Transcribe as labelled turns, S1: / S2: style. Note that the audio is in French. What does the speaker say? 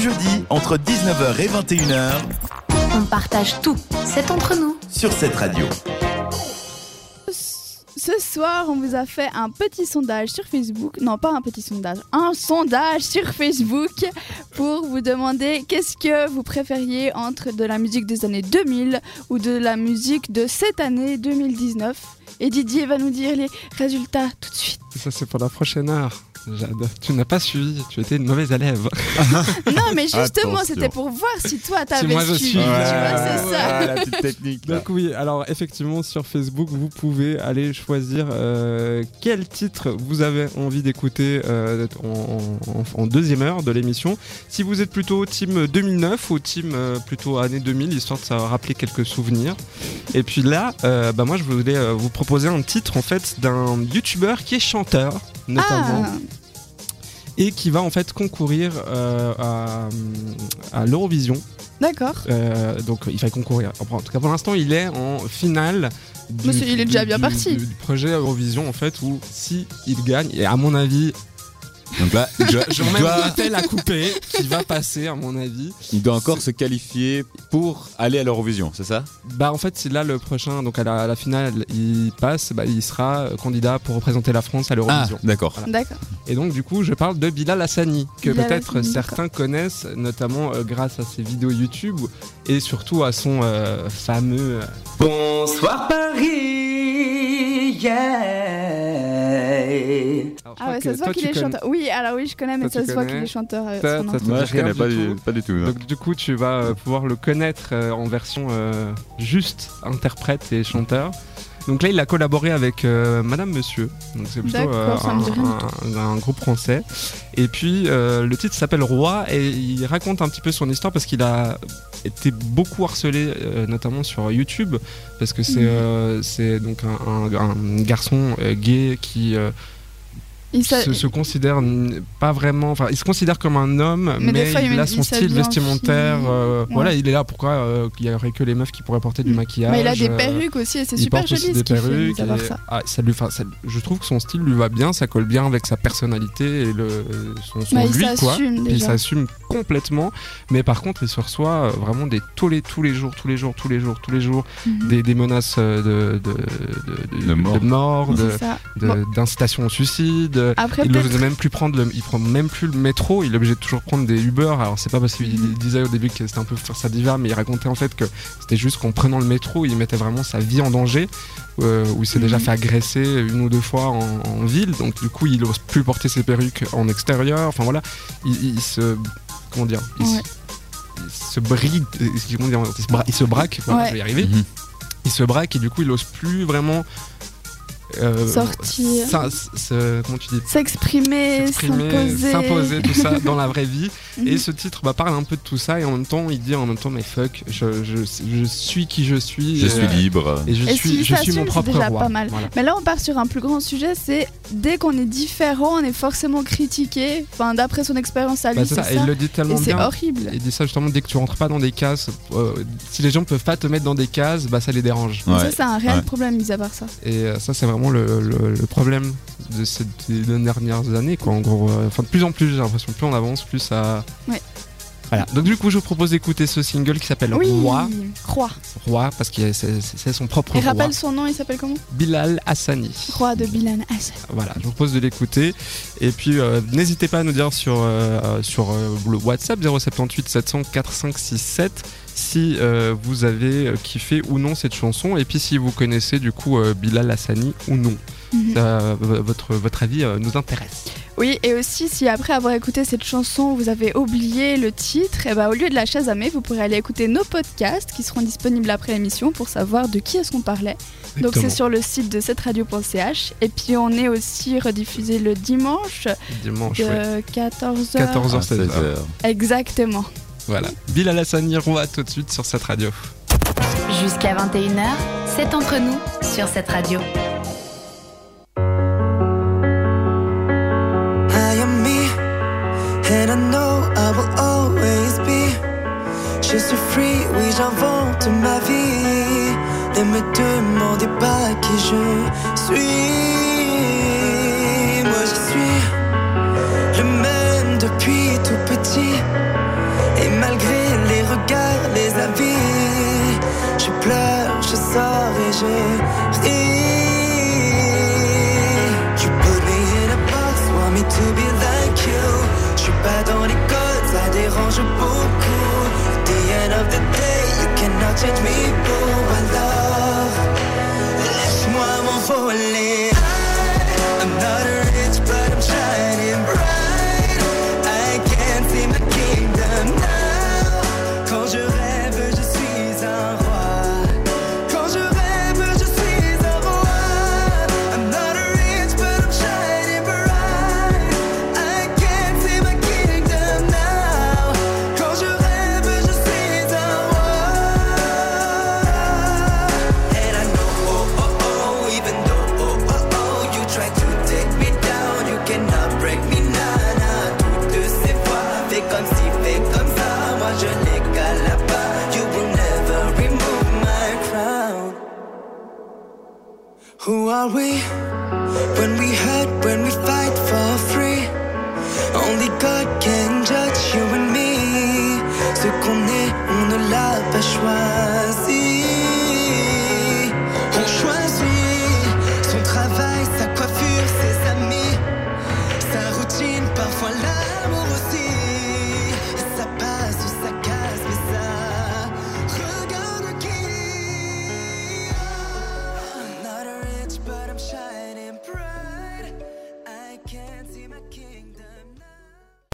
S1: jeudi entre 19h et 21h
S2: On partage tout, c'est entre nous.
S1: sur cette radio.
S3: Ce soir, on vous a fait un petit sondage sur Facebook. Non, pas un petit sondage, un sondage sur Facebook pour vous demander qu'est-ce que vous préfériez entre de la musique des années 2000 ou de la musique de cette année 2019. Et Didier va nous dire les résultats tout de suite.
S4: Ça, c'est pour la prochaine heure. J'adore. Tu n'as pas suivi, tu étais une mauvaise élève.
S3: Non, mais justement, c'était pour voir si toi t'avais
S4: moi, je
S3: suivi.
S4: suis.
S3: Tu vois,
S4: Ouais,
S3: c'est ça.
S5: la petite technique. là.
S4: Donc oui, alors effectivement sur Facebook, vous pouvez aller choisir euh, quel titre vous avez envie d'écouter euh, en, en- en deuxième heure de l'émission. Si vous êtes plutôt team 2009 ou team euh, plutôt année 2000, histoire de se rappeler quelques souvenirs. Et puis là, euh, bah moi je voulais euh, vous proposer un titre en fait d'un youtubeur qui est chanteur notamment
S3: Ah,
S4: et qui va en fait concourir euh, à, à l'Eurovision.
S3: d'accord.
S4: Euh, donc il y concourir. En tout cas pour l'instant il est en finale. Du,
S3: Mais c'est- il est déjà
S4: du-
S3: bien
S4: du-
S3: parti.
S4: Du, du projet Eurovision en fait où si il gagne et à mon avis
S5: Donc là, il doit,
S4: j'en
S5: il doit-
S4: tel à couper qui va passer à mon avis.
S5: il doit encore se qualifier pour aller à l'Eurovision, c'est ça?
S4: Bah en fait c'est là le prochain donc à la, à la finale il passe bah, il sera euh, candidat pour représenter la France à
S5: Ah,
S4: l'Eurovision.
S5: d'accord.
S3: D'accord.
S4: Et donc du coup je parle de Bilal Hassani que
S3: Bilal
S4: peut-être
S3: Hassani,
S4: certains connaissent notamment euh, grâce à ses vidéos YouTube et surtout à son euh, fameux euh,
S6: Bonsoir Paris, yeah.
S4: Alors, je
S3: Ah ouais, ça se voit qu'il est chanteur. Oui, alors oui, je connais, mais
S4: Toi,
S3: ça se voit qu'il est chanteur. euh,
S4: Ça,
S3: son
S4: ça
S5: Moi, je connais pas du, pas du tout.
S4: Donc du coup tu vas euh, pouvoir le connaître euh, en version euh, juste interprète et chanteur. Donc là il a collaboré avec euh, Madame Monsieur, donc c'est plutôt un, un groupe français. Et puis euh, le titre s'appelle Roi et il raconte un petit peu son histoire parce qu'il a été beaucoup harcelé euh, notamment sur YouTube parce que c'est euh, c'est donc un, un- un garçon euh, gay qui euh,
S3: Il
S4: se, se considère pas vraiment, enfin il se considère comme un homme,
S3: Mais
S4: mais,
S3: fois, il
S4: il, a
S3: il
S4: son style
S3: en
S4: vestimentaire. euh,
S3: Ouais.
S4: Voilà, il est là. Pourquoi euh, il y aurait que les meufs qui pourraient porter du
S3: Mm.
S4: maquillage
S3: Mais il a des
S4: euh,
S3: perruques aussi et c'est
S4: il
S3: super
S4: porte aussi
S3: joli
S4: des
S3: ce
S4: perruques. et-
S3: ça.
S4: ah, ça lui, enfin, ça- je trouve que son style lui va bien, ça colle bien avec sa personnalité et le, son, son
S3: Bah, il
S4: lui quoi.
S3: s'assume
S4: Puis il
S3: déjà.
S4: s'assume complètement, mais par contre il se reçoit vraiment des tous les tous les jours, tous les jours, tous les jours, tous les jours,
S3: Mhm.
S4: des, des menaces de de, de,
S5: De mort.
S3: Bon.
S4: d'incitation au suicide.
S3: Après,
S4: Il veut même plus prendre le, il prend même plus le métro, il est obligé de toujours prendre des Uber. Alors c'est pas parce qu'il
S3: Mhm.
S4: disait au début que c'était un peu faire sa diva, mais il racontait en fait que c'était juste qu'en prenant le métro, il mettait vraiment sa vie en danger, euh, où il s'est déjà
S3: Mhm.
S4: fait agresser une ou deux fois en, en ville, donc du coup il ose plus porter ses perruques en extérieur. Enfin voilà, il, il se, comment dire, il, se-
S3: Ouais.
S4: il se brigue, comment dire, il se, bra- il se braque, voilà,
S3: Ouais.
S4: je vais y arriver.
S5: Mhm.
S4: Il se braque et du coup il ose plus vraiment euh,
S3: Sortir.
S4: ça- ce- comment tu dis
S3: S'exprimer, s'imposer.
S4: s'imposer, tout ça dans la vraie vie.
S3: Mhm.
S4: Et ce titre bah, parle un peu de tout ça et en même temps il dit en même temps mais fuck, je, je, je suis qui je suis.
S5: Je
S4: et,
S5: suis
S4: euh,
S5: libre.
S4: Et je
S3: Et
S4: suis, je mon propre
S3: déjà
S4: roi.
S3: pas mal.
S4: Voilà.
S3: Mais là, on part sur un plus grand sujet, c'est dès qu'on est différent, on est forcément critiqué. Enfin, d'après son expérience à lui,
S4: Bah,
S3: c'est
S4: c'est
S3: ça.
S4: ça, et il le dit tellement
S3: Et c'est horrible.
S4: Il dit ça justement dès que tu rentres pas dans des cases. euh, si les gens peuvent pas te mettre dans des cases, bah ça les dérange.
S3: Ça, c'est un réel
S5: Ouais.
S3: problème, mis à part ça.
S4: Et euh, ça c'est vraiment le, problème de ces deux dernières années quoi. En gros, enfin de plus en plus j'ai l'impression plus on avance plus ça. Voilà. Donc du coup je vous propose d'écouter ce single qui s'appelle
S3: Oui,
S4: Roi.
S3: Roi.
S4: Roi parce que c'est son propre
S3: Et
S4: roi.
S3: rappelle son nom, il s'appelle comment?
S4: Bilal Hassani.
S3: Roi de Bilan Hassan.
S4: Voilà, je vous propose de l'écouter. Et puis, euh, n'hésitez pas à nous dire sur, euh, sur euh, le WhatsApp 078 700 4567 si euh, vous avez kiffé ou non cette chanson. Et puis, si vous connaissez du coup euh, Bilal Hassani ou non.
S3: Mhm.
S4: Ça, v- votre, votre avis euh, nous intéresse.
S3: Oui, et aussi, si après avoir écouté cette chanson, vous avez oublié le titre, et ben, au lieu de la chasamer, vous pourrez aller écouter nos podcasts qui seront disponibles après l'émission pour savoir de qui est-ce qu'on parlait. Donc c'est sur le site de cette radio.ch. Et puis on est aussi rediffusé le dimanche
S4: Dimanche,
S3: de
S4: ouais.
S3: 14h.
S4: 14h,
S5: À
S4: 16h.
S5: 16 heures.
S3: Exactement.
S4: Voilà. Bilal Hassani, roi tout de suite sur cette radio.
S2: Jusqu'à 21h, c'est entre nous sur cette radio.
S6: Je suis free, oui j'invente ma vie. Ne me demandez pas qui je suis. Moi je suis le même depuis tout petit. Et malgré les regards, les avis, je pleure, je sors et je ris. Jette mes beaux à Laisse-moi m'envoler. Who are we? When we hurt, when we fight for free. Only God can judge you and me. Ce qu'on est, on ne l'a pas choisi.